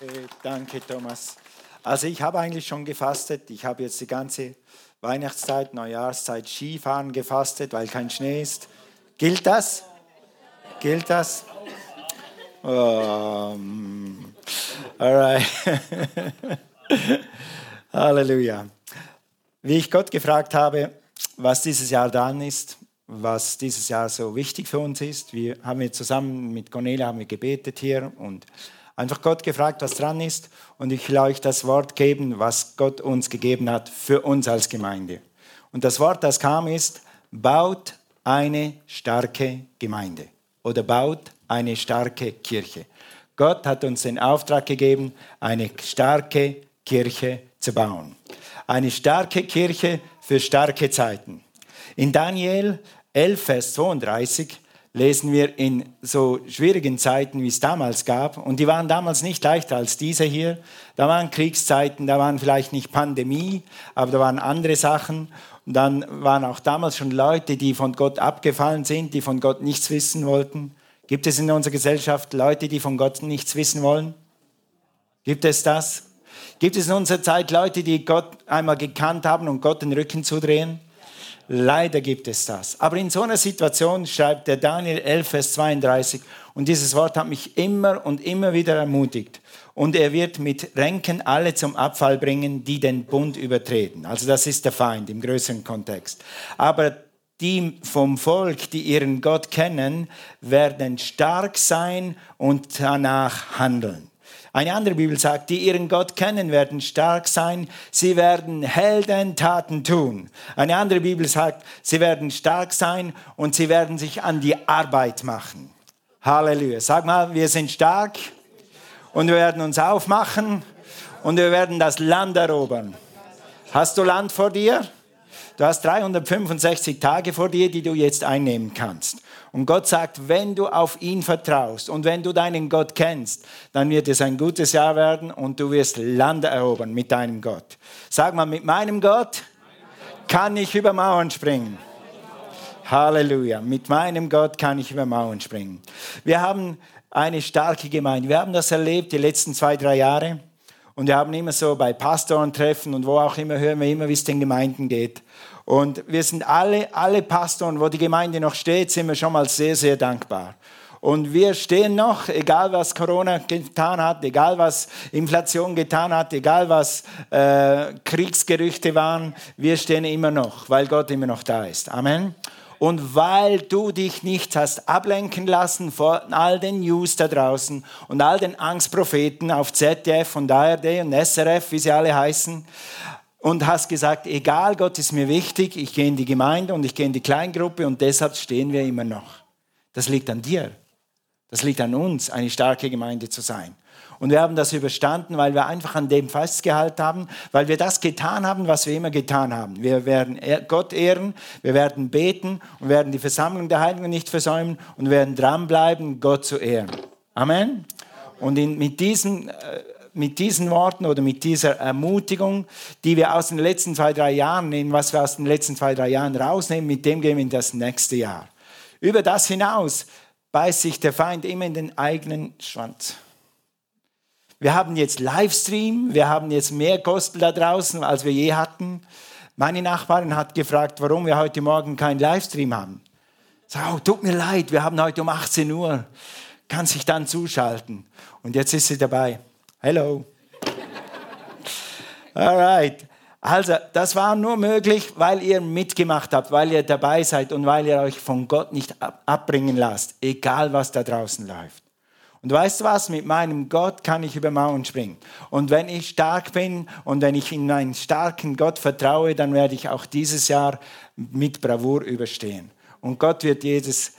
Äh, danke, Thomas. Also ich habe eigentlich schon gefastet. Ich habe jetzt die ganze Weihnachtszeit, Neujahrszeit Skifahren gefastet, weil kein Schnee ist. Gilt das? Gilt das? Um, alright. Halleluja. Wie ich Gott gefragt habe, was dieses Jahr dran ist, was dieses Jahr so wichtig für uns ist. Wir haben wir zusammen mit Cornelia haben wir gebetet hier und einfach Gott gefragt, was dran ist. Und ich will euch das Wort geben, was Gott uns gegeben hat für uns als Gemeinde. Und das Wort, das kam, ist, baut eine starke Gemeinde oder baut eine starke Kirche. Gott hat uns den Auftrag gegeben, eine starke Kirche zu bauen. Eine starke Kirche für starke Zeiten. In Daniel 11, Vers 32 lesen wir in so schwierigen Zeiten, wie es damals gab, und die waren damals nicht leichter als diese hier. Da waren Kriegszeiten, da waren vielleicht nicht Pandemie, aber da waren andere Sachen. Und dann waren auch damals schon Leute, die von Gott abgefallen sind, die von Gott nichts wissen wollten. Gibt es in unserer Gesellschaft Leute, die von Gott nichts wissen wollen? Gibt es das? Gibt es in unserer Zeit Leute, die Gott einmal gekannt haben und Gott den Rücken zudrehen? Leider gibt es das. Aber in so einer Situation schreibt der Daniel 11, Vers 32, und dieses Wort hat mich immer und immer wieder ermutigt. Und er wird mit Ränken alle zum Abfall bringen, die den Bund übertreten. Also das ist der Feind im größeren Kontext. Aber die vom Volk, die ihren Gott kennen, werden stark sein und danach handeln. Eine andere Bibel sagt, die ihren Gott kennen, werden stark sein, sie werden Heldentaten tun. Eine andere Bibel sagt, sie werden stark sein und sie werden sich an die Arbeit machen. Halleluja. Sag mal, wir sind stark und wir werden uns aufmachen und wir werden das Land erobern. Hast du Land vor dir? Du hast 365 Tage vor dir, die du jetzt einnehmen kannst. Und Gott sagt, wenn du auf ihn vertraust und wenn du deinen Gott kennst, dann wird es ein gutes Jahr werden und du wirst Land erobern mit deinem Gott. Sag mal, mit meinem Gott kann ich über Mauern springen. Halleluja. Mit meinem Gott kann ich über Mauern springen. Wir haben eine starke Gemeinde. Wir haben das erlebt die letzten zwei, drei Jahre. Und wir haben immer so bei Pastorentreffen und wo auch immer hören wir immer, wie es den Gemeinden geht. Und wir sind alle, alle Pastoren, wo die Gemeinde noch steht, sind wir schon mal sehr, sehr dankbar. Und wir stehen noch, egal was Corona getan hat, egal was Inflation getan hat, egal was äh, Kriegsgerüchte waren, wir stehen immer noch, weil Gott immer noch da ist. Amen. Und weil du dich nicht hast ablenken lassen von all den News da draußen und all den Angstpropheten auf ZDF und ARD und SRF, wie sie alle heißen, und hast gesagt, egal, Gott ist mir wichtig, ich gehe in die Gemeinde und ich gehe in die Kleingruppe und deshalb stehen wir immer noch. Das liegt an dir. Das liegt an uns, eine starke Gemeinde zu sein. Und wir haben das überstanden, weil wir einfach an dem festgehalten haben, weil wir das getan haben, was wir immer getan haben. Wir werden Gott ehren, wir werden beten und werden die Versammlung der Heiligen nicht versäumen und werden dranbleiben, Gott zu ehren. Amen. Und in, mit diesem äh, mit diesen Worten oder mit dieser Ermutigung, die wir aus den letzten zwei, drei Jahren nehmen, was wir aus den letzten zwei, drei Jahren rausnehmen, mit dem gehen wir in das nächste Jahr. Über das hinaus beißt sich der Feind immer in den eigenen Schwanz. Wir haben jetzt Livestream, wir haben jetzt mehr Kosten da draußen, als wir je hatten. Meine Nachbarin hat gefragt, warum wir heute Morgen keinen Livestream haben. So, oh, tut mir leid, wir haben heute um 18 Uhr. Kann sich dann zuschalten. Und jetzt ist sie dabei. Hello. Alright. Also, das war nur möglich, weil ihr mitgemacht habt, weil ihr dabei seid und weil ihr euch von Gott nicht abbringen lasst, egal was da draußen läuft. Und weißt du was? Mit meinem Gott kann ich über Mauern springen. Und wenn ich stark bin und wenn ich in einen starken Gott vertraue, dann werde ich auch dieses Jahr mit Bravour überstehen. Und Gott wird jedes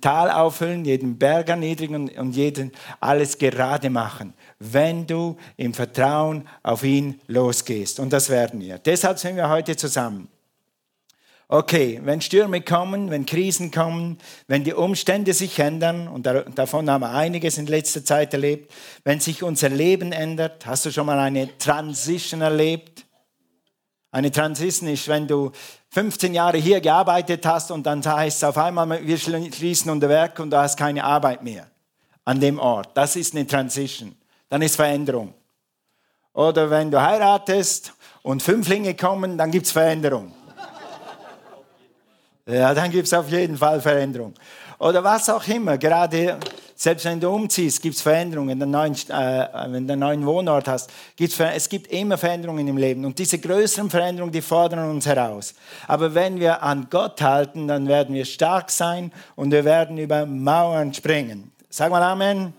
Tal auffüllen, jeden Berg erniedrigen und jeden alles gerade machen wenn du im Vertrauen auf ihn losgehst. Und das werden wir. Deshalb sind wir heute zusammen. Okay, wenn Stürme kommen, wenn Krisen kommen, wenn die Umstände sich ändern, und davon haben wir einiges in letzter Zeit erlebt, wenn sich unser Leben ändert, hast du schon mal eine Transition erlebt? Eine Transition ist, wenn du 15 Jahre hier gearbeitet hast und dann heißt es auf einmal, wir schließen unser Werk und du hast keine Arbeit mehr an dem Ort. Das ist eine Transition. dann ist Veränderung. Oder wenn du heiratest und Fünflinge kommen, dann gibt es Veränderung. Ja, dann gibt es auf jeden Fall Veränderung. Oder was auch immer, gerade selbst wenn du umziehst, gibt es Veränderungen, wenn du einen neuen, äh, wenn du einen neuen Wohnort hast, gibt's, es gibt immer Veränderungen im Leben. Und diese größeren Veränderungen, die fordern uns heraus. Aber wenn wir an Gott halten, dann werden wir stark sein und wir werden über Mauern springen. Sag mal Amen.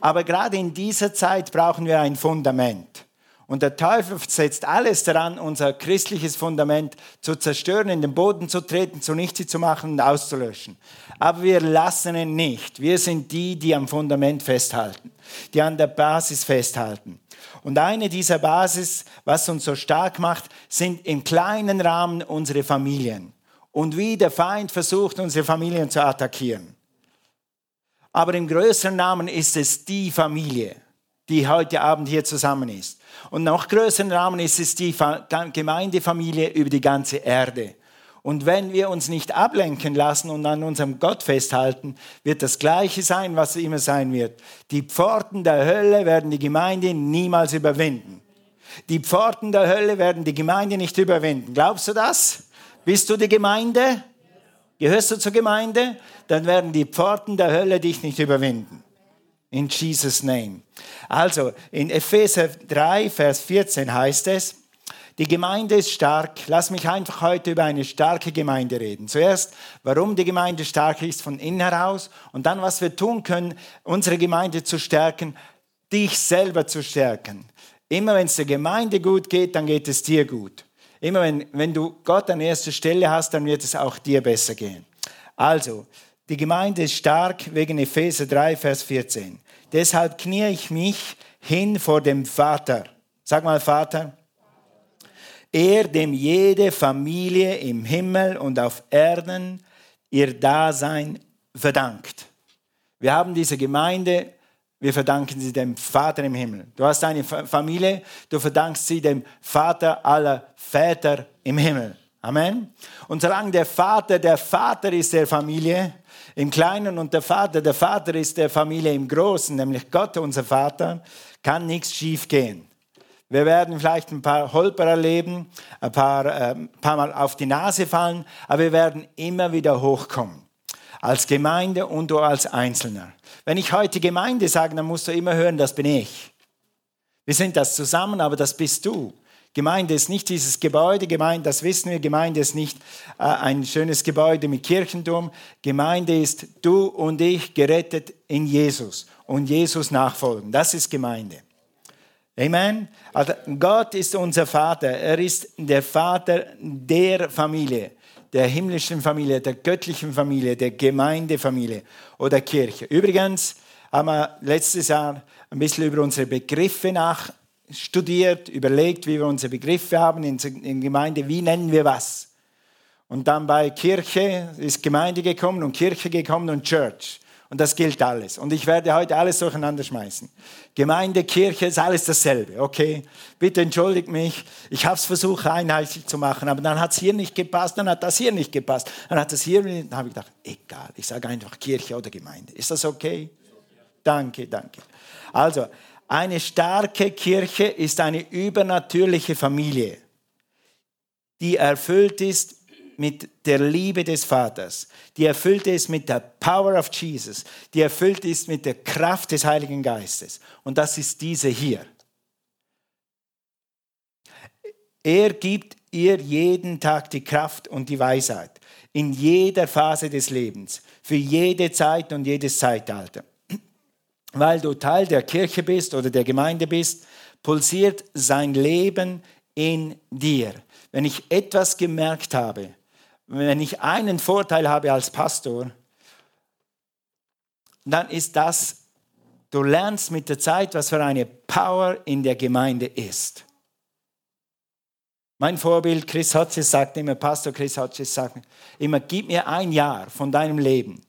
Aber gerade in dieser Zeit brauchen wir ein Fundament. Und der Teufel setzt alles daran, unser christliches Fundament zu zerstören, in den Boden zu treten, zunichte zu machen und auszulöschen. Aber wir lassen ihn nicht. Wir sind die, die am Fundament festhalten, die an der Basis festhalten. Und eine dieser Basis, was uns so stark macht, sind im kleinen Rahmen unsere Familien. Und wie der Feind versucht, unsere Familien zu attackieren. Aber im größeren Rahmen ist es die Familie, die heute Abend hier zusammen ist. Und noch größeren Rahmen ist es die Gemeindefamilie über die ganze Erde. Und wenn wir uns nicht ablenken lassen und an unserem Gott festhalten, wird das Gleiche sein, was immer sein wird. Die Pforten der Hölle werden die Gemeinde niemals überwinden. Die Pforten der Hölle werden die Gemeinde nicht überwinden. Glaubst du das? Bist du die Gemeinde? Gehörst du zur Gemeinde? Dann werden die Pforten der Hölle dich nicht überwinden. In Jesus' name. Also, in Epheser 3, Vers 14 heißt es, die Gemeinde ist stark. Lass mich einfach heute über eine starke Gemeinde reden. Zuerst, warum die Gemeinde stark ist von innen heraus und dann, was wir tun können, unsere Gemeinde zu stärken, dich selber zu stärken. Immer wenn es der Gemeinde gut geht, dann geht es dir gut. Immer wenn, wenn du Gott an erster Stelle hast, dann wird es auch dir besser gehen. Also, die Gemeinde ist stark wegen Epheser 3, Vers 14. Deshalb knie ich mich hin vor dem Vater. Sag mal, Vater. Er, dem jede Familie im Himmel und auf Erden ihr Dasein verdankt. Wir haben diese Gemeinde, wir verdanken sie dem Vater im Himmel. Du hast eine Familie, du verdankst sie dem Vater aller Väter im Himmel. Amen. Und solange der Vater der Vater ist der Familie, im Kleinen und der Vater, der Vater ist der Familie im Großen, nämlich Gott, unser Vater, kann nichts schief gehen. Wir werden vielleicht ein paar Holper erleben, ein paar, äh, ein paar Mal auf die Nase fallen, aber wir werden immer wieder hochkommen. Als Gemeinde und du als Einzelner. Wenn ich heute Gemeinde sage, dann musst du immer hören, das bin ich. Wir sind das zusammen, aber das bist du. Gemeinde ist nicht dieses Gebäude, Gemeinde, das wissen wir, Gemeinde ist nicht äh, ein schönes Gebäude mit Kirchenturm. Gemeinde ist du und ich gerettet in Jesus und Jesus nachfolgen. Das ist Gemeinde. Amen. Also Gott ist unser Vater. Er ist der Vater der Familie, der himmlischen Familie, der göttlichen Familie, der Gemeindefamilie oder Kirche. Übrigens haben wir letztes Jahr ein bisschen über unsere Begriffe nach studiert, überlegt, wie wir unsere Begriffe haben in, in Gemeinde, wie nennen wir was. Und dann bei Kirche ist Gemeinde gekommen und Kirche gekommen und Church. Und das gilt alles. Und ich werde heute alles durcheinander schmeißen. Gemeinde, Kirche ist alles dasselbe. Okay, bitte entschuldigt mich. Ich habe es versucht, einheitlich zu machen, aber dann hat es hier nicht gepasst, dann hat das hier nicht gepasst, dann hat das hier, dann habe ich gedacht, egal, ich sage einfach Kirche oder Gemeinde. Ist das okay? Danke, danke. Also, eine starke Kirche ist eine übernatürliche Familie, die erfüllt ist mit der Liebe des Vaters, die erfüllt ist mit der Power of Jesus, die erfüllt ist mit der Kraft des Heiligen Geistes. Und das ist diese hier. Er gibt ihr jeden Tag die Kraft und die Weisheit in jeder Phase des Lebens, für jede Zeit und jedes Zeitalter weil du Teil der Kirche bist oder der Gemeinde bist, pulsiert sein Leben in dir. Wenn ich etwas gemerkt habe, wenn ich einen Vorteil habe als Pastor, dann ist das, du lernst mit der Zeit, was für eine Power in der Gemeinde ist. Mein Vorbild Chris Hodges sagt immer, Pastor Chris Hodges sagt immer, gib mir ein Jahr von deinem Leben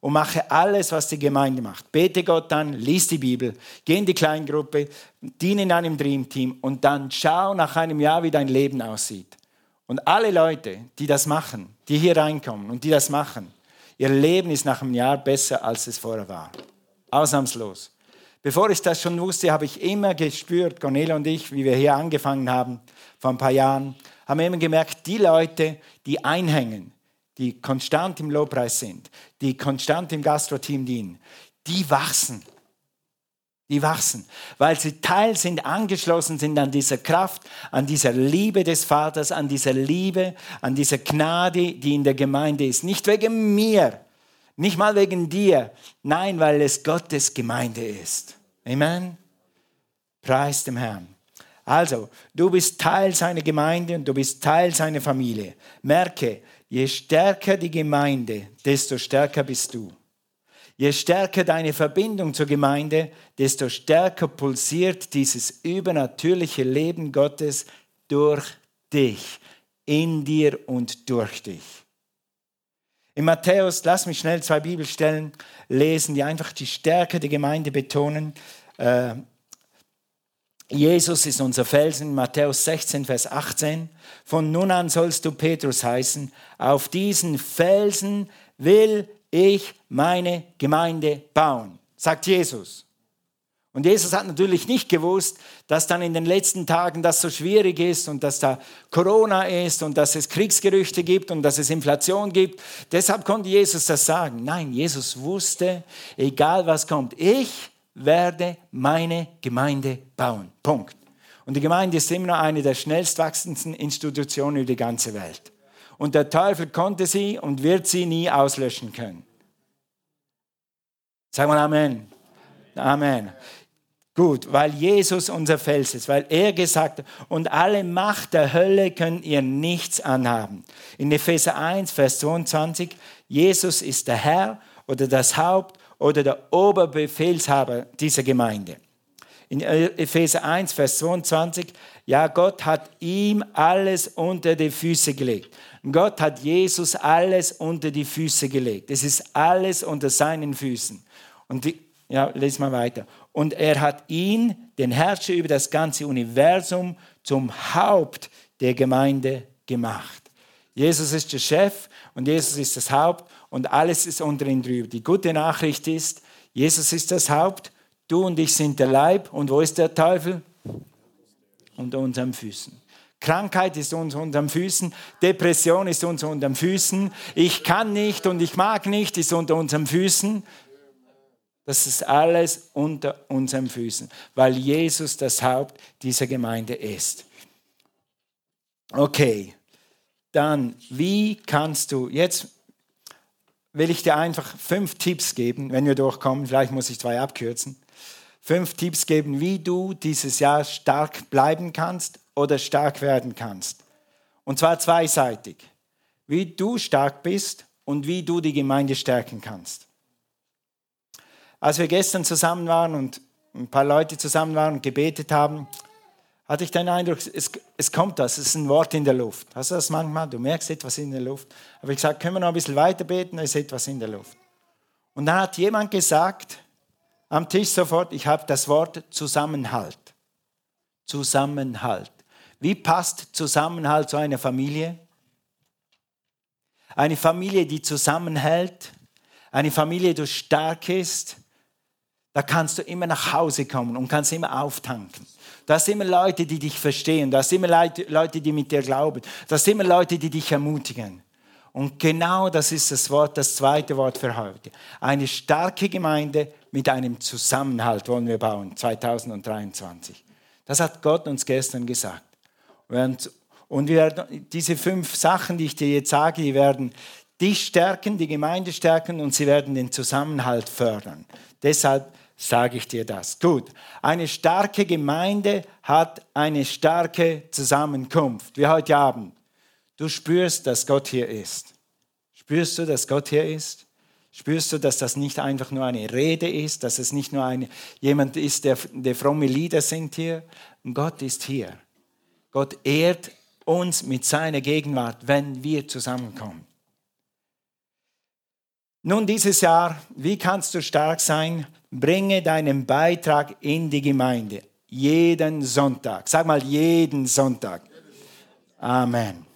und mache alles, was die Gemeinde macht. Bete Gott an, lies die Bibel, geh in die Kleingruppe, diene in einem Dreamteam und dann schau nach einem Jahr, wie dein Leben aussieht. Und alle Leute, die das machen, die hier reinkommen und die das machen, ihr Leben ist nach einem Jahr besser, als es vorher war. Ausnahmslos. Bevor ich das schon wusste, habe ich immer gespürt, Cornelia und ich, wie wir hier angefangen haben, vor ein paar Jahren, haben wir immer gemerkt, die Leute, die einhängen, die konstant im Lobpreis sind, die konstant im Gastro-Team dienen, die wachsen. Die wachsen, weil sie Teil sind, angeschlossen sind an dieser Kraft, an dieser Liebe des Vaters, an dieser Liebe, an dieser Gnade, die in der Gemeinde ist. Nicht wegen mir, nicht mal wegen dir, nein, weil es Gottes Gemeinde ist. Amen. Preis dem Herrn. Also, du bist Teil seiner Gemeinde und du bist Teil seiner Familie. Merke, je stärker die Gemeinde, desto stärker bist du. Je stärker deine Verbindung zur Gemeinde, desto stärker pulsiert dieses übernatürliche Leben Gottes durch dich, in dir und durch dich. In Matthäus, lass mich schnell zwei Bibelstellen lesen, die einfach die Stärke der Gemeinde betonen. Äh, Jesus ist unser Felsen, Matthäus 16, Vers 18. Von nun an sollst du Petrus heißen. Auf diesen Felsen will ich meine Gemeinde bauen, sagt Jesus. Und Jesus hat natürlich nicht gewusst, dass dann in den letzten Tagen das so schwierig ist und dass da Corona ist und dass es Kriegsgerüchte gibt und dass es Inflation gibt. Deshalb konnte Jesus das sagen. Nein, Jesus wusste, egal was kommt, ich werde meine Gemeinde bauen. Punkt. Und die Gemeinde ist immer noch eine der schnellst wachsendsten Institutionen über die ganze Welt. Und der Teufel konnte sie und wird sie nie auslöschen können. Sag mal Amen. Amen. Gut, weil Jesus unser Fels ist, weil er gesagt hat, und alle Macht der Hölle könnt ihr nichts anhaben. In Epheser 1, Vers 22, Jesus ist der Herr oder das Haupt oder der Oberbefehlshaber dieser Gemeinde. In Epheser 1, Vers 22, ja, Gott hat ihm alles unter die Füße gelegt. Gott hat Jesus alles unter die Füße gelegt. Es ist alles unter seinen Füßen. Und die, ja, lesen wir weiter. Und er hat ihn, den Herrscher über das ganze Universum, zum Haupt der Gemeinde gemacht. Jesus ist der Chef und Jesus ist das Haupt und alles ist unter ihm drüber. Die gute Nachricht ist, Jesus ist das Haupt, du und ich sind der Leib. Und wo ist der Teufel? Unter unseren Füßen. Krankheit ist uns unter den Füßen, Depression ist uns unter den Füßen, ich kann nicht und ich mag nicht, ist unter unseren Füßen. Das ist alles unter unseren Füßen, weil Jesus das Haupt dieser Gemeinde ist. Okay, dann, wie kannst du, jetzt will ich dir einfach fünf Tipps geben, wenn wir durchkommen, vielleicht muss ich zwei abkürzen, fünf Tipps geben, wie du dieses Jahr stark bleiben kannst oder stark werden kannst. Und zwar zweiseitig. Wie du stark bist und wie du die Gemeinde stärken kannst. Als wir gestern zusammen waren und ein paar Leute zusammen waren und gebetet haben, hatte ich den Eindruck, es, es kommt das, es ist ein Wort in der Luft. Hast du das manchmal? Du merkst etwas in der Luft. Aber ich gesagt, können wir noch ein bisschen weiter beten, da ist etwas in der Luft. Und dann hat jemand gesagt, am Tisch sofort, ich habe das Wort Zusammenhalt. Zusammenhalt. Wie passt Zusammenhalt zu einer Familie? Eine Familie, die zusammenhält, eine Familie, die stark ist, da kannst du immer nach Hause kommen und kannst immer auftanken. Da sind immer Leute, die dich verstehen. Da sind immer Leute, die mit dir glauben. Da sind immer Leute, die dich ermutigen. Und genau das ist das Wort, das zweite Wort für heute. Eine starke Gemeinde mit einem Zusammenhalt wollen wir bauen, 2023. Das hat Gott uns gestern gesagt. Und wir werden, diese fünf Sachen, die ich dir jetzt sage, die werden dich stärken, die Gemeinde stärken und sie werden den Zusammenhalt fördern. Deshalb sage ich dir das. Gut, eine starke Gemeinde hat eine starke Zusammenkunft, wie heute Abend. Du spürst, dass Gott hier ist. Spürst du, dass Gott hier ist? Spürst du, dass das nicht einfach nur eine Rede ist, dass es nicht nur eine, jemand ist, der, der fromme Lieder singt hier? Gott ist hier. Gott ehrt uns mit seiner Gegenwart, wenn wir zusammenkommen. Nun dieses Jahr, wie kannst du stark sein? bringe deinen Beitrag in die Gemeinde. Jeden Sonntag. Sag mal, jeden Sonntag. Amen.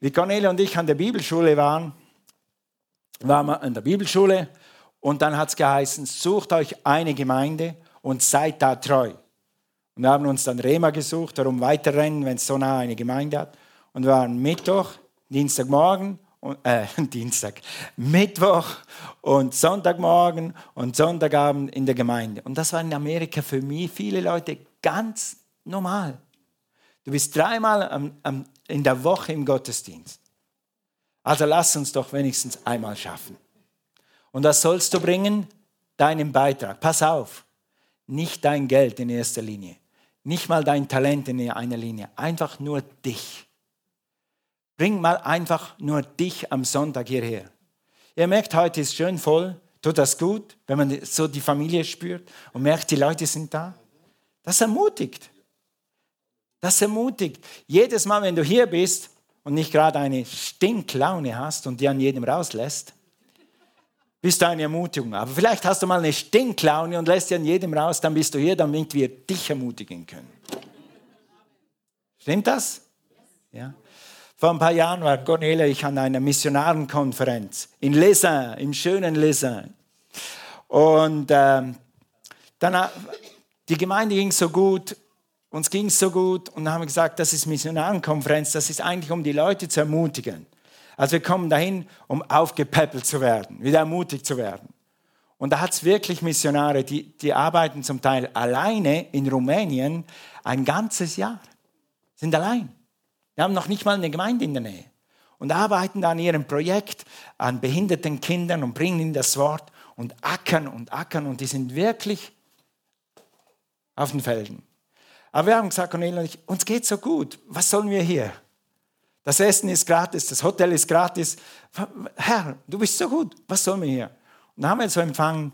Wie Cornelia und ich an der Bibelschule waren, waren wir an der Bibelschule Und dann hat es geheißen, sucht euch eine Gemeinde und seid da treu. Und wir haben uns dann Rema gesucht, darum weiterrennen, wenn es so nah eine Gemeinde hat. Und wir waren Mittwoch, Dienstagmorgen, äh, Dienstag, Mittwoch und Sonntagmorgen und Sonntagabend in der Gemeinde. Und das war in Amerika für mich, viele Leute, ganz normal. Du bist dreimal am, am, in der Woche im Gottesdienst. Also lass uns doch wenigstens einmal schaffen. Und was sollst du bringen? Deinen Beitrag. Pass auf, nicht dein Geld in erster Linie, nicht mal dein Talent in einer Linie, einfach nur dich. Bring mal einfach nur dich am Sonntag hierher. Ihr merkt, heute ist schön voll. Tut das gut, wenn man so die Familie spürt und merkt, die Leute sind da? Das ermutigt. Das ermutigt. Jedes Mal, wenn du hier bist und nicht gerade eine Stinklaune hast und die an jedem rauslässt, bist du eine Ermutigung. Aber vielleicht hast du mal eine Stinklaune und lässt die an jedem raus, dann bist du hier, damit wir dich ermutigen können. Stimmt das? Ja. Vor ein paar Jahren war Cornelia ich an einer Missionarenkonferenz in Lesin, im schönen Lesin. Und äh, dann, die Gemeinde ging so gut, uns ging es so gut und haben gesagt, das ist Missionarenkonferenz, das ist eigentlich, um die Leute zu ermutigen. Also wir kommen dahin, um aufgepäppelt zu werden, wieder ermutigt zu werden. Und da hat es wirklich Missionare, die, die arbeiten zum Teil alleine in Rumänien ein ganzes Jahr, sind allein. Wir haben noch nicht mal eine Gemeinde in der Nähe. Und arbeiten an ihrem Projekt an behinderten Kindern und bringen ihnen das Wort und ackern und ackern. Und die sind wirklich auf den Felden. Aber wir haben gesagt, Cornelia und ich, uns geht so gut. Was sollen wir hier? Das Essen ist gratis, das Hotel ist gratis. Herr, du bist so gut. Was sollen wir hier? Und dann haben wir so empfangen,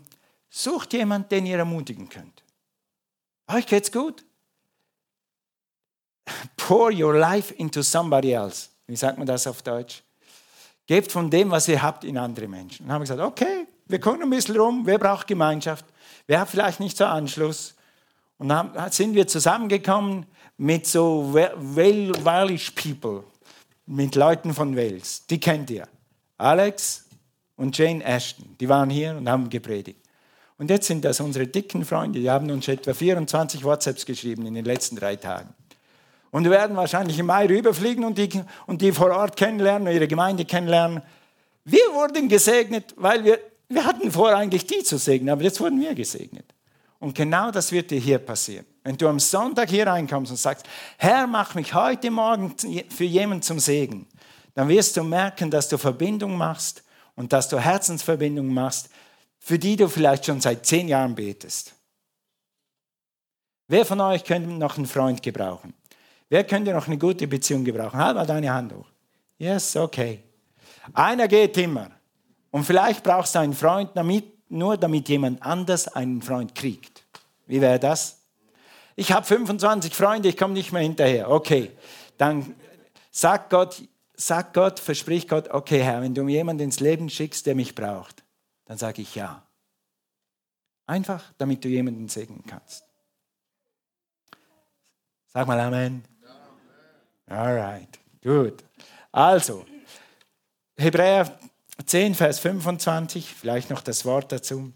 sucht jemand, den ihr ermutigen könnt. Euch geht's gut? Pour your life into somebody else. Wie sagt man das auf Deutsch? Gebt von dem, was ihr habt, in andere Menschen. Und haben gesagt, okay, wir gucken ein bisschen rum, wer braucht Gemeinschaft? Wer hat vielleicht nicht so Anschluss? Und dann sind wir zusammengekommen mit so Walish People, mit Leuten von Wales. Die kennt ihr. Alex und Jane Ashton, die waren hier und haben gepredigt. Und jetzt sind das unsere dicken Freunde, die haben uns etwa 24 WhatsApps geschrieben in den letzten drei Tagen. Und wir werden wahrscheinlich im Mai rüberfliegen und die, und die vor Ort kennenlernen, ihre Gemeinde kennenlernen. Wir wurden gesegnet, weil wir, wir hatten vor, eigentlich die zu segnen, aber jetzt wurden wir gesegnet. Und genau das wird dir hier passieren. Wenn du am Sonntag hier reinkommst und sagst, Herr, mach mich heute Morgen für jemanden zum Segen, dann wirst du merken, dass du Verbindung machst und dass du Herzensverbindung machst, für die du vielleicht schon seit zehn Jahren betest. Wer von euch könnte noch einen Freund gebrauchen? Wer könnte noch eine gute Beziehung gebrauchen? Halt mal deine Hand hoch. Yes, okay. Einer geht immer. Und vielleicht brauchst du einen Freund damit, nur damit jemand anders einen Freund kriegt. Wie wäre das? Ich habe 25 Freunde, ich komme nicht mehr hinterher. Okay, dann sagt Gott, sagt Gott, verspricht Gott, okay Herr, wenn du mir jemanden ins Leben schickst, der mich braucht, dann sage ich ja. Einfach, damit du jemanden segnen kannst. Sag mal Amen. Alright, gut. Also, Hebräer 10, Vers 25, vielleicht noch das Wort dazu.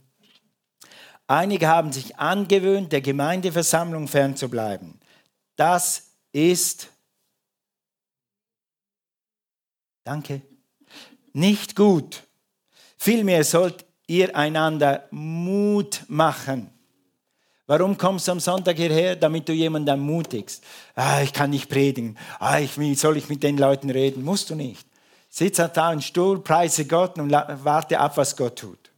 Einige haben sich angewöhnt, der Gemeindeversammlung fernzubleiben. Das ist, danke, nicht gut. Vielmehr sollt ihr einander Mut machen Warum kommst du am Sonntag hierher? Damit du jemanden ermutigst. Ah, ich kann nicht predigen. Ah, ich, wie soll ich mit den Leuten reden? Musst du nicht. Sitz da im Stuhl, preise Gott und warte ab, was Gott tut.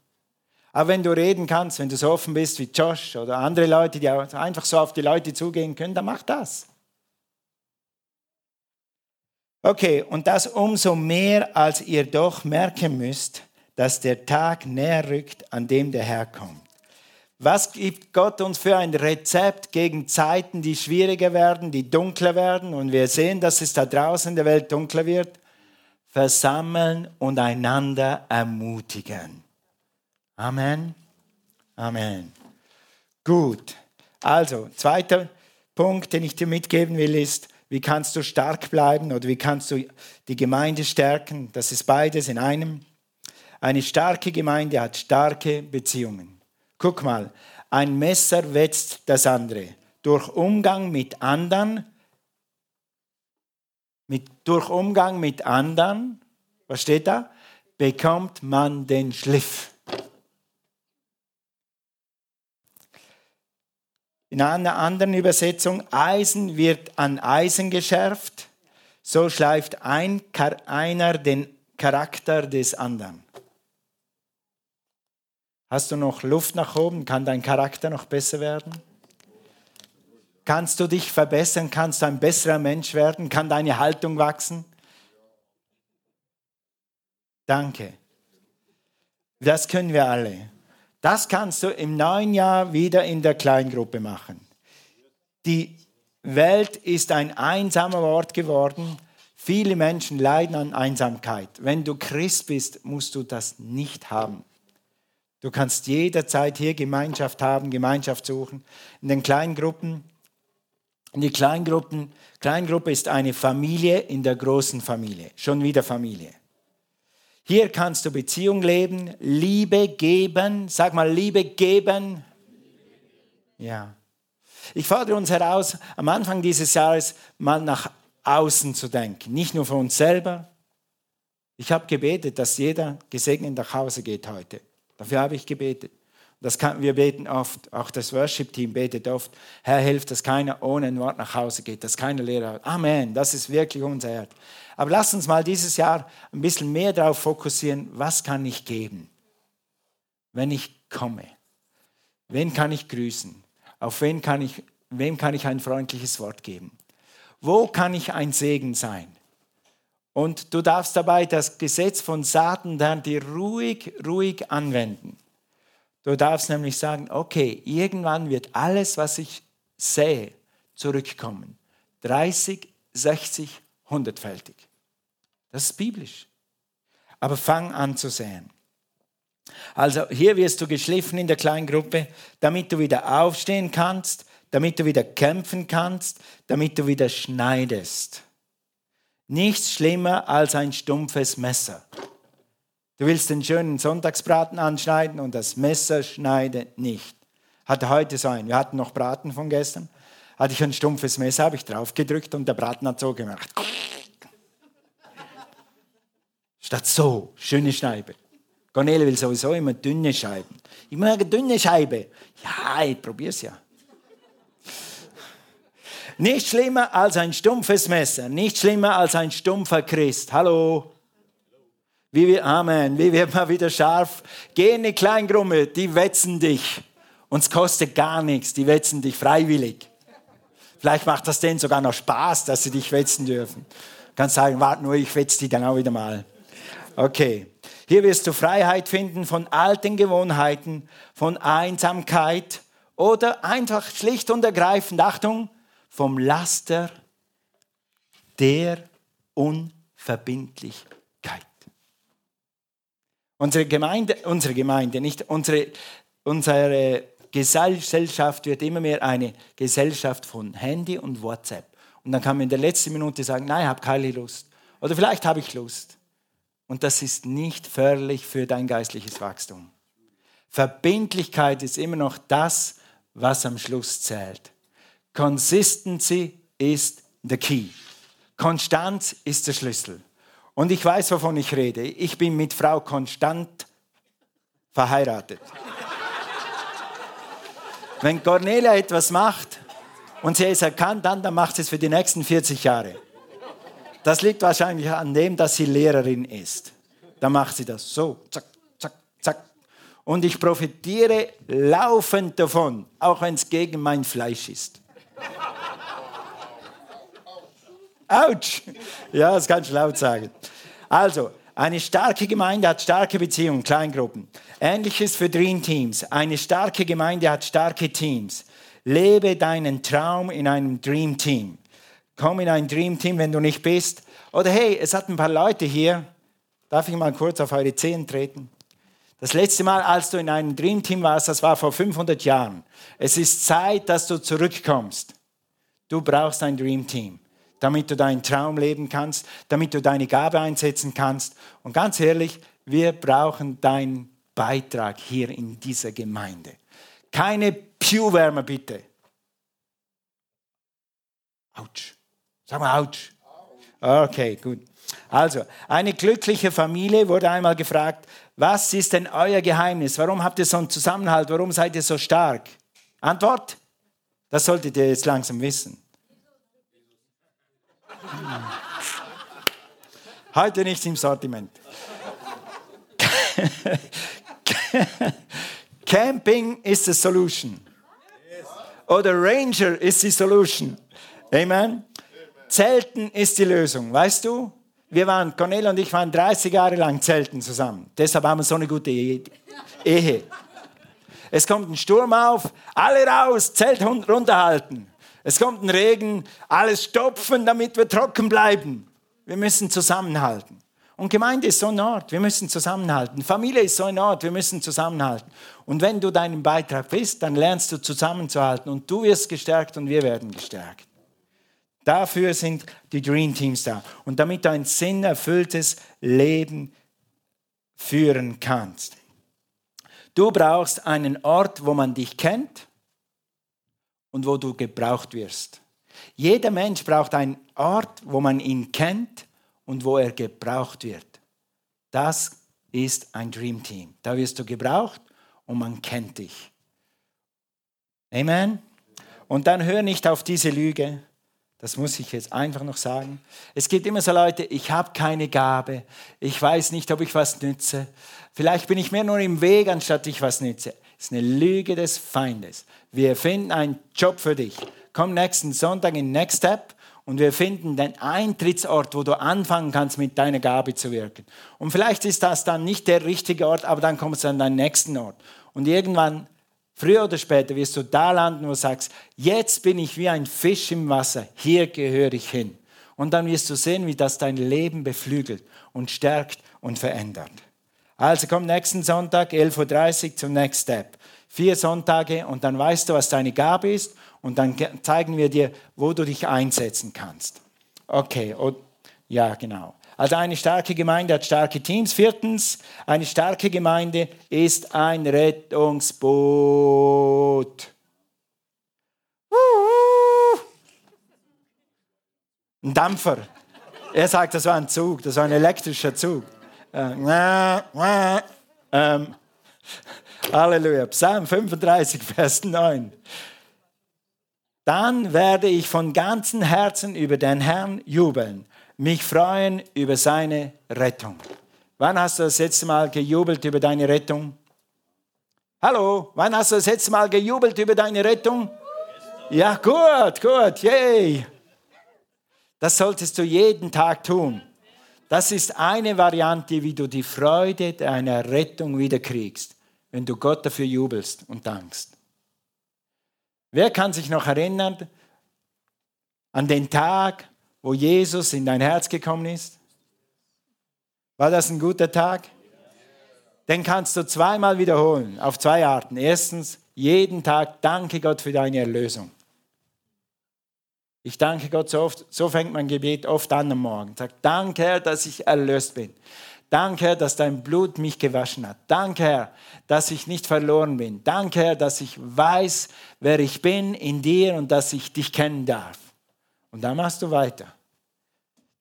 Aber wenn du reden kannst, wenn du so offen bist wie Josh oder andere Leute, die einfach so auf die Leute zugehen können, dann mach das. Okay, und das umso mehr, als ihr doch merken müsst, dass der Tag näher rückt, an dem der Herr kommt. Was gibt Gott uns für ein Rezept gegen Zeiten, die schwieriger werden, die dunkler werden? Und wir sehen, dass es da draußen in der Welt dunkler wird. Versammeln und einander ermutigen. Amen. Amen. Gut. Also, zweiter Punkt, den ich dir mitgeben will, ist, wie kannst du stark bleiben oder wie kannst du die Gemeinde stärken? Das ist beides in einem. Eine starke Gemeinde hat starke Beziehungen. Guck mal, ein Messer wetzt das andere. Durch Umgang mit anderen, mit, durch Umgang mit anderen, was steht da? Bekommt man den Schliff. In einer anderen Übersetzung, Eisen wird an Eisen geschärft, so schleift ein, einer den Charakter des anderen. Hast du noch Luft nach oben? Kann dein Charakter noch besser werden? Kannst du dich verbessern? Kannst du ein besserer Mensch werden? Kann deine Haltung wachsen? Danke. Das können wir alle. Das kannst du im neuen Jahr wieder in der Kleingruppe machen. Die Welt ist ein einsamer Ort geworden. Viele Menschen leiden an Einsamkeit. Wenn du Christ bist, musst du das nicht haben. Du kannst jederzeit hier Gemeinschaft haben, Gemeinschaft suchen. In den Kleingruppen, in die Kleingruppen, Kleingruppe ist eine Familie in der großen Familie. Schon wieder Familie. Hier kannst du Beziehung leben, Liebe geben. Sag mal, Liebe geben. Ja. Ich fordere uns heraus, am Anfang dieses Jahres mal nach außen zu denken. Nicht nur für uns selber. Ich habe gebetet, dass jeder gesegnet nach Hause geht heute. Dafür habe ich gebetet. Das kann, wir beten oft, auch das Worship-Team betet oft, Herr, hilf, dass keiner ohne ein Wort nach Hause geht, dass keiner Lehrer hat. Amen, das ist wirklich unser Herz. Aber lass uns mal dieses Jahr ein bisschen mehr darauf fokussieren, was kann ich geben, wenn ich komme? Wen kann ich grüßen? Auf wen kann ich, wem kann ich ein freundliches Wort geben? Wo kann ich ein Segen sein? Und du darfst dabei das Gesetz von Satan dann dir ruhig, ruhig anwenden. Du darfst nämlich sagen, okay, irgendwann wird alles, was ich sehe, zurückkommen. 30, 60, hundertfältig. Das ist biblisch. Aber fang an zu sehen. Also hier wirst du geschliffen in der kleinen Gruppe, damit du wieder aufstehen kannst, damit du wieder kämpfen kannst, damit du wieder schneidest. Nichts schlimmer als ein stumpfes Messer. Du willst den schönen Sonntagsbraten anschneiden und das Messer schneidet nicht. Hatte heute so ein. Wir hatten noch Braten von gestern. Hatte ich ein stumpfes Messer, habe ich drauf gedrückt und der Braten hat so gemacht. Statt so, schöne Scheibe. Cornelia will sowieso immer dünne Scheiben. Ich mag eine dünne Scheibe. Ja, ich probier's ja. Nicht schlimmer als ein stumpfes Messer, nicht schlimmer als ein stumpfer Christ. Hallo. Wie wir, Amen, wie wird man wieder scharf? Geh in eine Kleingruppe, die wetzen dich. Und es kostet gar nichts, die wetzen dich freiwillig. Vielleicht macht das denen sogar noch Spaß, dass sie dich wetzen dürfen. Du kannst sagen, warte nur, ich wetze dich dann auch wieder mal. Okay. Hier wirst du Freiheit finden von alten Gewohnheiten, von Einsamkeit oder einfach schlicht und ergreifend, Achtung, vom Laster der Unverbindlichkeit. Unsere Gemeinde, unsere Gemeinde, nicht unsere, unsere Gesellschaft wird immer mehr eine Gesellschaft von Handy und WhatsApp. Und dann kann man in der letzten Minute sagen, nein, ich habe keine Lust. Oder vielleicht habe ich Lust. Und das ist nicht förderlich für dein geistliches Wachstum. Verbindlichkeit ist immer noch das, was am Schluss zählt. Consistency ist the key. Konstanz ist der Schlüssel. Und ich weiß, wovon ich rede. Ich bin mit Frau Konstant verheiratet. Wenn Cornelia etwas macht und sie es erkannt, dann, dann macht sie es für die nächsten 40 Jahre. Das liegt wahrscheinlich an dem, dass sie Lehrerin ist. Dann macht sie das so, zack, zack, zack. Und ich profitiere laufend davon, auch wenn es gegen mein Fleisch ist. Autsch! Ja, das kannst du laut sagen. Also, eine starke Gemeinde hat starke Beziehungen, Kleingruppen. Ähnliches für Dream Teams. Eine starke Gemeinde hat starke Teams. Lebe deinen Traum in einem Dream Team. Komm in ein Dream Team, wenn du nicht bist. Oder hey, es hat ein paar Leute hier. Darf ich mal kurz auf eure Zehen treten? Das letzte Mal, als du in einem Dream Team warst, das war vor 500 Jahren. Es ist Zeit, dass du zurückkommst. Du brauchst ein Dream Team damit du deinen Traum leben kannst, damit du deine Gabe einsetzen kannst. Und ganz ehrlich, wir brauchen deinen Beitrag hier in dieser Gemeinde. Keine Pew-Wärme bitte. Autsch. Sag mal Autsch. Okay, gut. Also, eine glückliche Familie wurde einmal gefragt, was ist denn euer Geheimnis? Warum habt ihr so einen Zusammenhalt? Warum seid ihr so stark? Antwort? Das solltet ihr jetzt langsam wissen. Heute nicht im Sortiment. Camping ist the solution. Oder Ranger ist die Solution. Amen. Zelten ist die Lösung. Weißt du, wir waren, Cornelia und ich waren 30 Jahre lang Zelten zusammen. Deshalb haben wir so eine gute Ehe. Es kommt ein Sturm auf, alle raus, Zelt runterhalten. Es kommt ein Regen, alles stopfen, damit wir trocken bleiben. Wir müssen zusammenhalten. Und Gemeinde ist so ein Ort, wir müssen zusammenhalten. Familie ist so ein Ort, wir müssen zusammenhalten. Und wenn du deinen Beitrag bist, dann lernst du zusammenzuhalten und du wirst gestärkt und wir werden gestärkt. Dafür sind die Dream Teams da. Und damit du ein sinnerfülltes Leben führen kannst. Du brauchst einen Ort, wo man dich kennt und wo du gebraucht wirst. Jeder Mensch braucht einen Ort, wo man ihn kennt und wo er gebraucht wird. Das ist ein Dream Team. Da wirst du gebraucht und man kennt dich. Amen. Und dann hör nicht auf diese Lüge. Das muss ich jetzt einfach noch sagen. Es gibt immer so Leute, ich habe keine Gabe, ich weiß nicht, ob ich was nütze. Vielleicht bin ich mehr nur im Weg, anstatt ich was nütze. Das ist eine Lüge des Feindes. Wir finden einen Job für dich. Komm nächsten Sonntag in Next Step und wir finden den Eintrittsort, wo du anfangen kannst, mit deiner Gabe zu wirken. Und vielleicht ist das dann nicht der richtige Ort, aber dann kommst du an deinen nächsten Ort. Und irgendwann Früher oder später wirst du da landen, wo du sagst, jetzt bin ich wie ein Fisch im Wasser, hier gehöre ich hin. Und dann wirst du sehen, wie das dein Leben beflügelt und stärkt und verändert. Also komm nächsten Sonntag, 11.30 Uhr zum Next Step. Vier Sonntage und dann weißt du, was deine Gabe ist und dann zeigen wir dir, wo du dich einsetzen kannst. Okay, und, ja genau. Also eine starke Gemeinde hat starke Teams. Viertens, eine starke Gemeinde ist ein Rettungsboot. Ein Dampfer. Er sagt, das war ein Zug, das war ein elektrischer Zug. Äh, ähm, Halleluja. Psalm 35, Vers 9. Dann werde ich von ganzem Herzen über den Herrn jubeln mich freuen über seine Rettung. Wann hast du das letzte Mal gejubelt über deine Rettung? Hallo, wann hast du das letzte Mal gejubelt über deine Rettung? Ja, gut, gut, yay. Das solltest du jeden Tag tun. Das ist eine Variante, wie du die Freude deiner Rettung wiederkriegst, wenn du Gott dafür jubelst und dankst. Wer kann sich noch erinnern an den Tag, wo Jesus in dein Herz gekommen ist? War das ein guter Tag? Den kannst du zweimal wiederholen, auf zwei Arten. Erstens, jeden Tag danke Gott für deine Erlösung. Ich danke Gott so oft, so fängt mein Gebet oft an am Morgen. Sag, danke Herr, dass ich erlöst bin. Danke Herr, dass dein Blut mich gewaschen hat. Danke Herr, dass ich nicht verloren bin. Danke Herr, dass ich weiß, wer ich bin in dir und dass ich dich kennen darf. Und dann machst du weiter.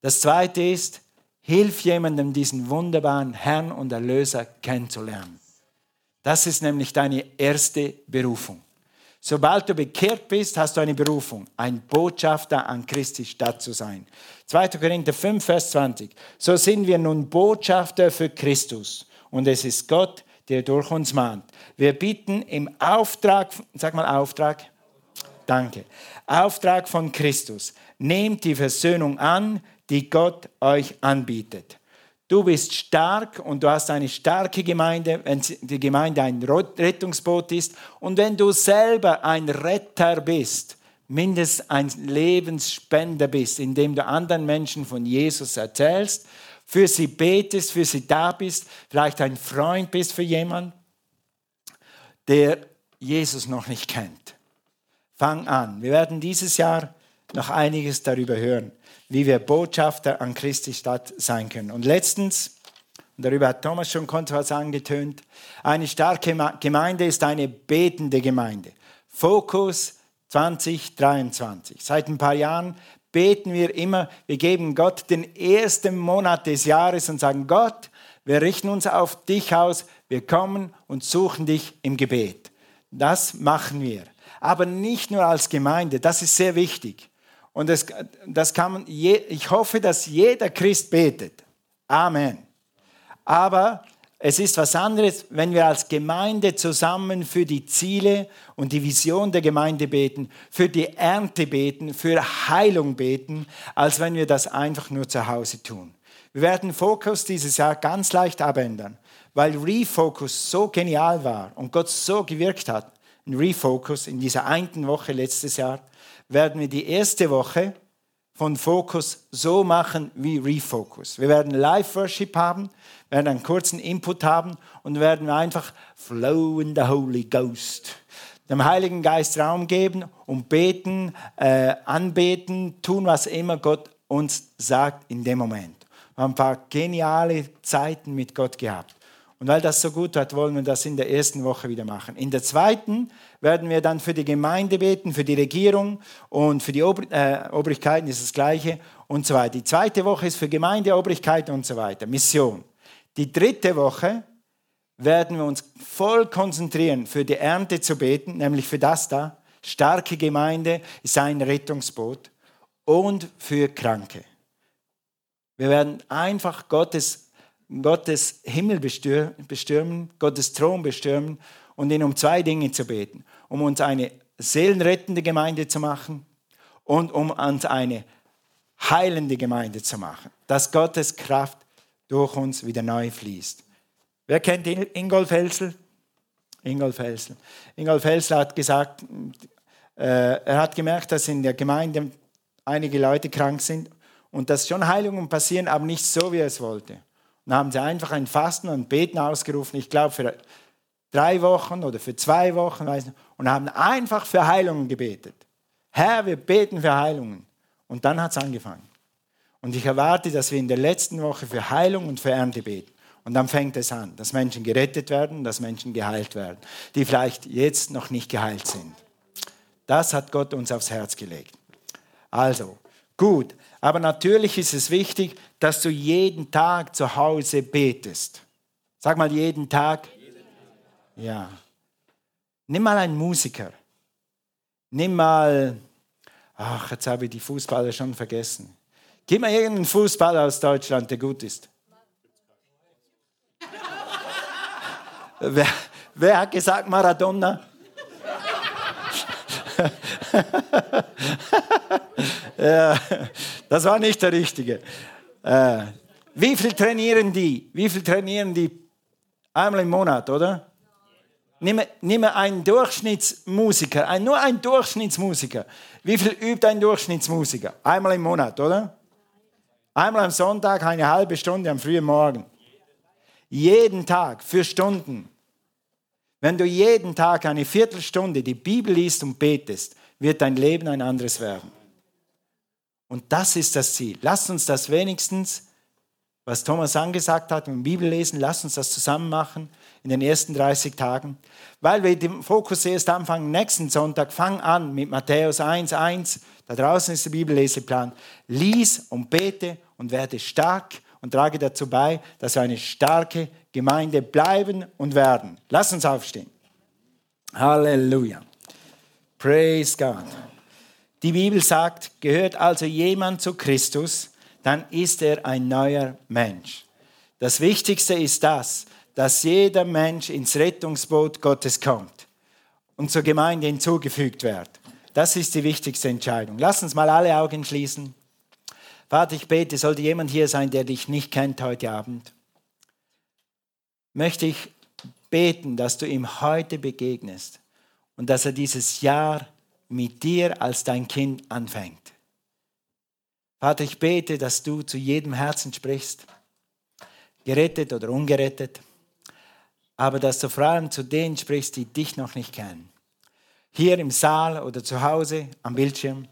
Das zweite ist, hilf jemandem, diesen wunderbaren Herrn und Erlöser kennenzulernen. Das ist nämlich deine erste Berufung. Sobald du bekehrt bist, hast du eine Berufung, ein Botschafter an Christi Stadt zu sein. 2. Korinther 5, Vers 20. So sind wir nun Botschafter für Christus und es ist Gott, der durch uns mahnt. Wir bitten im Auftrag, sag mal Auftrag, danke, Auftrag von Christus. Nehmt die Versöhnung an, die Gott euch anbietet. Du bist stark und du hast eine starke Gemeinde, wenn die Gemeinde ein Rettungsboot ist. Und wenn du selber ein Retter bist, mindestens ein Lebensspender bist, indem du anderen Menschen von Jesus erzählst, für sie betest, für sie da bist, vielleicht ein Freund bist für jemanden, der Jesus noch nicht kennt. Fang an. Wir werden dieses Jahr noch einiges darüber hören, wie wir Botschafter an Christi Stadt sein können. Und letztens, Und darüber hat Thomas schon kurz was angetönt. Eine starke Gemeinde ist eine betende Gemeinde. Fokus 2023. Seit ein paar Jahren beten wir immer, wir geben Gott den ersten Monat des Jahres und sagen, Gott, wir richten uns auf dich aus, wir kommen und suchen dich im Gebet. Das machen wir. Aber nicht nur als Gemeinde, das ist sehr wichtig. Und das, das kann man, ich hoffe, dass jeder Christ betet. Amen. Aber es ist was anderes, wenn wir als Gemeinde zusammen für die Ziele und die Vision der Gemeinde beten, für die Ernte beten, für Heilung beten, als wenn wir das einfach nur zu Hause tun. Wir werden Fokus dieses Jahr ganz leicht abändern, weil Refocus so genial war und Gott so gewirkt hat. Ein Refocus in dieser einen Woche letztes Jahr werden wir die erste Woche von Focus so machen wie Refocus. Wir werden Live-Worship haben, werden einen kurzen Input haben und werden einfach Flow in the Holy Ghost dem Heiligen Geist Raum geben und beten, äh, anbeten, tun, was immer Gott uns sagt in dem Moment. Wir haben ein paar geniale Zeiten mit Gott gehabt. Und weil das so gut hat, wollen wir das in der ersten Woche wieder machen. In der zweiten werden wir dann für die Gemeinde beten, für die Regierung und für die Ober äh, Obrigkeiten ist das Gleiche und so weiter. Die zweite Woche ist für Gemeinde, Obrigkeit und so weiter, Mission. Die dritte Woche werden wir uns voll konzentrieren, für die Ernte zu beten, nämlich für das da. Starke Gemeinde ist ein Rettungsboot und für Kranke. Wir werden einfach Gottes Gottes Himmel bestürmen, Gottes Thron bestürmen und ihn um zwei Dinge zu beten. Um uns eine seelenrettende Gemeinde zu machen und um uns eine heilende Gemeinde zu machen. Dass Gottes Kraft durch uns wieder neu fließt. Wer kennt Ingolf Helsel? Ingolf Helsel. Ingolf Helsel hat gesagt, äh, er hat gemerkt, dass in der Gemeinde einige Leute krank sind und dass schon Heilungen passieren, aber nicht so, wie er es wollte. Dann haben sie einfach ein Fasten und Beten ausgerufen, ich glaube für drei Wochen oder für zwei Wochen, weiß nicht, und haben einfach für Heilungen gebetet. Herr, wir beten für Heilungen. Und dann hat es angefangen. Und ich erwarte, dass wir in der letzten Woche für Heilung und für Ernte beten. Und dann fängt es an, dass Menschen gerettet werden, dass Menschen geheilt werden, die vielleicht jetzt noch nicht geheilt sind. Das hat Gott uns aufs Herz gelegt. Also, gut. Aber natürlich ist es wichtig, dass du jeden Tag zu Hause betest. Sag mal jeden Tag. Ja. Nimm mal einen Musiker. Nimm mal, ach, jetzt habe ich die Fußballer schon vergessen. Gib mal irgendeinen Fußballer aus Deutschland, der gut ist. wer, wer hat gesagt Maradona? ja, das war nicht der Richtige. Äh, wie viel trainieren die? Wie viel trainieren die? Einmal im Monat, oder? Nimm, nimm einen Durchschnittsmusiker, ein, nur ein Durchschnittsmusiker. Wie viel übt ein Durchschnittsmusiker? Einmal im Monat, oder? Einmal am Sonntag eine halbe Stunde am frühen Morgen. Jeden Tag für Stunden. Wenn du jeden Tag eine Viertelstunde die Bibel liest und betest, wird dein Leben ein anderes werden. Und das ist das Ziel. Lasst uns das wenigstens, was Thomas angesagt hat, im Bibellesen, lasst uns das zusammen machen in den ersten 30 Tagen. Weil wir den Fokus erst anfangen, nächsten Sonntag, fang an mit Matthäus 1, 1. Da draußen ist der Bibelleseplan. Lies und bete und werde stark und trage dazu bei, dass wir eine starke Gemeinde bleiben und werden. Lass uns aufstehen. Halleluja. Praise God. Die Bibel sagt, gehört also jemand zu Christus, dann ist er ein neuer Mensch. Das Wichtigste ist das, dass jeder Mensch ins Rettungsboot Gottes kommt und zur Gemeinde hinzugefügt wird. Das ist die wichtigste Entscheidung. Lass uns mal alle Augen schließen. Vater, ich bete, sollte jemand hier sein, der dich nicht kennt heute Abend, möchte ich beten, dass du ihm heute begegnest und dass er dieses Jahr mit dir als dein Kind anfängt. Vater, ich bete, dass du zu jedem Herzen sprichst, gerettet oder ungerettet, aber dass du vor allem zu denen sprichst, die dich noch nicht kennen. Hier im Saal oder zu Hause am Bildschirm,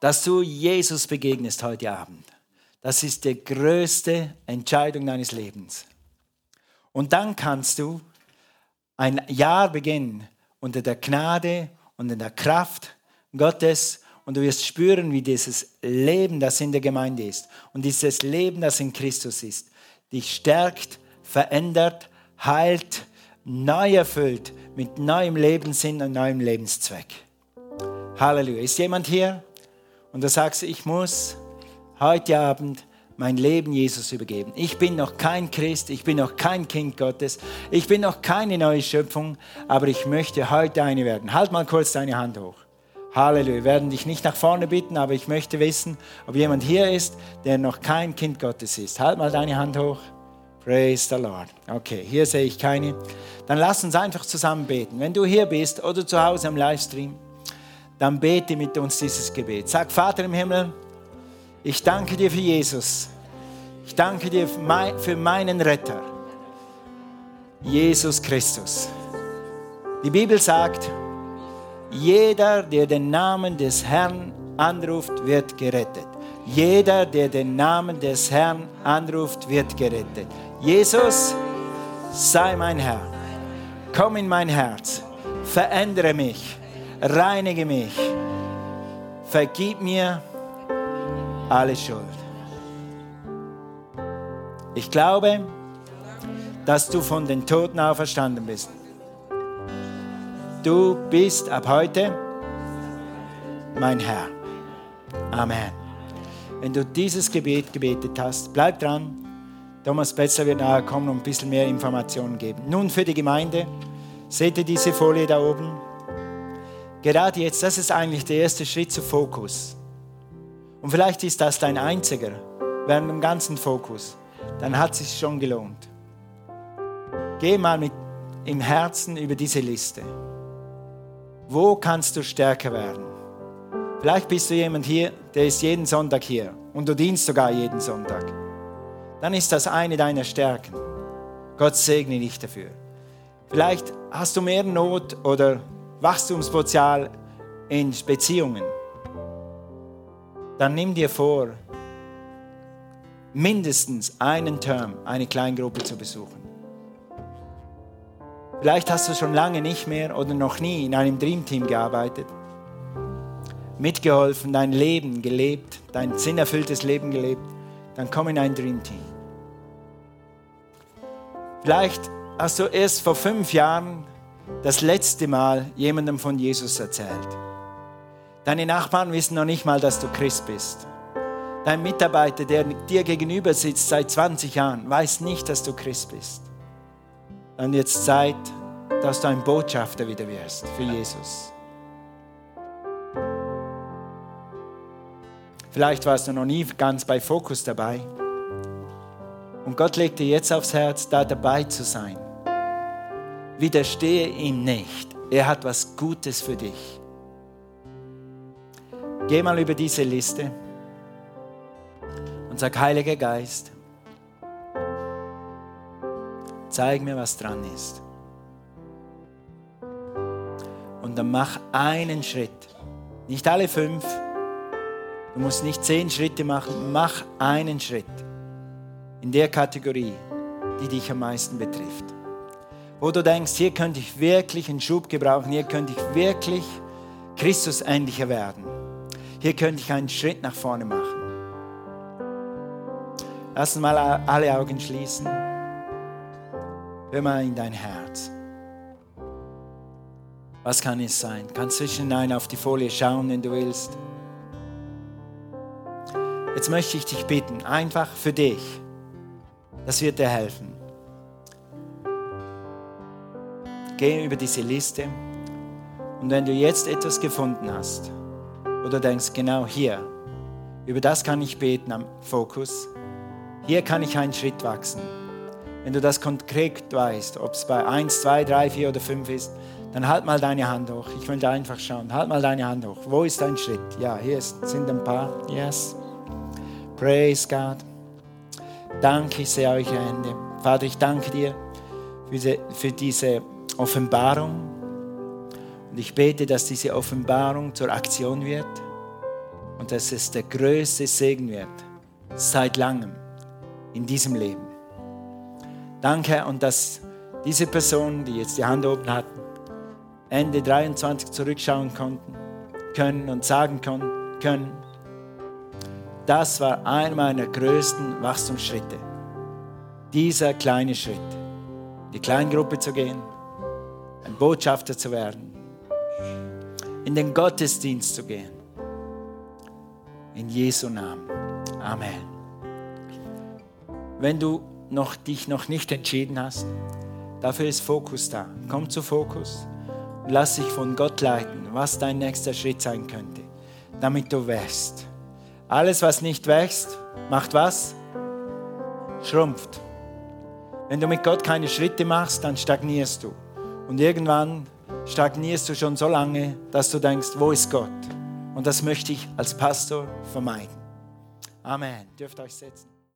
dass du Jesus begegnest heute Abend, Das ist die größte Entscheidung deines Lebens. Und dann kannst du ein Jahr beginnen unter der Gnade und in der Kraft Gottes und du wirst spüren, wie dieses Leben, das in der Gemeinde ist und dieses Leben, das in Christus ist, dich stärkt, verändert, heilt, neu erfüllt mit neuem Lebenssinn und neuem Lebenszweck. Halleluja. Ist jemand hier und du sagst, ich muss heute Abend mein Leben Jesus übergeben. Ich bin noch kein Christ, ich bin noch kein Kind Gottes, ich bin noch keine neue Schöpfung, aber ich möchte heute eine werden. Halt mal kurz deine Hand hoch. Halleluja. Wir werden dich nicht nach vorne bitten, aber ich möchte wissen, ob jemand hier ist, der noch kein Kind Gottes ist. Halt mal deine Hand hoch. Praise the Lord. Okay, hier sehe ich keine. Dann lass uns einfach zusammen beten. Wenn du hier bist oder zu Hause am Livestream, dann bete mit uns dieses Gebet. Sag, Vater im Himmel, ich danke dir für Jesus. Ich danke dir für meinen Retter, Jesus Christus. Die Bibel sagt, jeder, der den Namen des Herrn anruft, wird gerettet. Jeder, der den Namen des Herrn anruft, wird gerettet. Jesus, sei mein Herr. Komm in mein Herz. Verändere mich. Reinige mich. Vergib mir alle Schuld. Ich glaube, dass du von den Toten auferstanden bist. Du bist ab heute mein Herr. Amen. Wenn du dieses Gebet gebetet hast, bleib dran. Thomas Betzler wird nachher kommen und ein bisschen mehr Informationen geben. Nun für die Gemeinde. Seht ihr diese Folie da oben? Gerade jetzt, das ist eigentlich der erste Schritt zu Fokus. Und vielleicht ist das dein einziger während dem ganzen Fokus. Dann hat es sich schon gelohnt. Geh mal mit im Herzen über diese Liste. Wo kannst du stärker werden? Vielleicht bist du jemand hier, der ist jeden Sonntag hier und du dienst sogar jeden Sonntag. Dann ist das eine deiner Stärken. Gott segne dich dafür. Vielleicht hast du mehr Not oder Wachstumspotenzial in Beziehungen. Dann nimm dir vor, mindestens einen Term eine Kleingruppe zu besuchen. Vielleicht hast du schon lange nicht mehr oder noch nie in einem Dreamteam gearbeitet, mitgeholfen, dein Leben gelebt, dein sinnerfülltes Leben gelebt, dann komm in ein Dreamteam. Vielleicht hast du erst vor fünf Jahren das letzte Mal jemandem von Jesus erzählt. Deine Nachbarn wissen noch nicht mal, dass du Christ bist. Dein Mitarbeiter, der dir gegenüber sitzt seit 20 Jahren, weiß nicht, dass du Christ bist dann jetzt Zeit, dass du ein Botschafter wieder wirst für Jesus. Vielleicht warst du noch nie ganz bei Fokus dabei. Und Gott legt dir jetzt aufs Herz, da dabei zu sein. Widerstehe ihm nicht. Er hat was Gutes für dich. Geh mal über diese Liste und sag, Heiliger Geist, Zeig mir, was dran ist. Und dann mach einen Schritt. Nicht alle fünf. Du musst nicht zehn Schritte machen. Mach einen Schritt. In der Kategorie, die dich am meisten betrifft. Wo du denkst, hier könnte ich wirklich einen Schub gebrauchen. Hier könnte ich wirklich Christus ähnlicher werden. Hier könnte ich einen Schritt nach vorne machen. Lass uns mal alle Augen schließen. Hör mal in dein Herz. Was kann es sein? Kannst zwischendrin auf die Folie schauen, wenn du willst. Jetzt möchte ich dich bitten, einfach für dich. Das wird dir helfen. Geh über diese Liste und wenn du jetzt etwas gefunden hast oder denkst, genau hier, über das kann ich beten am Fokus, hier kann ich einen Schritt wachsen wenn du das konkret weißt, ob es bei 1, 2, 3, 4 oder 5 ist, dann halt mal deine Hand hoch. Ich will da einfach schauen. Halt mal deine Hand hoch. Wo ist dein Schritt? Ja, hier ist, sind ein paar. Yes. Praise God. Danke, ich sehe eure Hände. Vater, ich danke dir für diese, für diese Offenbarung. Und ich bete, dass diese Offenbarung zur Aktion wird und dass es der größte Segen wird seit langem in diesem Leben. Danke und dass diese Personen, die jetzt die Hand oben hatten, Ende 23 zurückschauen konnten, können und sagen können, das war einer meiner größten Wachstumsschritte. Dieser kleine Schritt, die Kleingruppe zu gehen, ein Botschafter zu werden, in den Gottesdienst zu gehen. In Jesu Namen. Amen. Wenn du noch, dich noch nicht entschieden hast, dafür ist Fokus da. Komm zu Fokus und lass dich von Gott leiten, was dein nächster Schritt sein könnte, damit du wächst. Alles, was nicht wächst, macht was? Schrumpft. Wenn du mit Gott keine Schritte machst, dann stagnierst du. Und irgendwann stagnierst du schon so lange, dass du denkst, wo ist Gott? Und das möchte ich als Pastor vermeiden. Amen. Dürft euch setzen.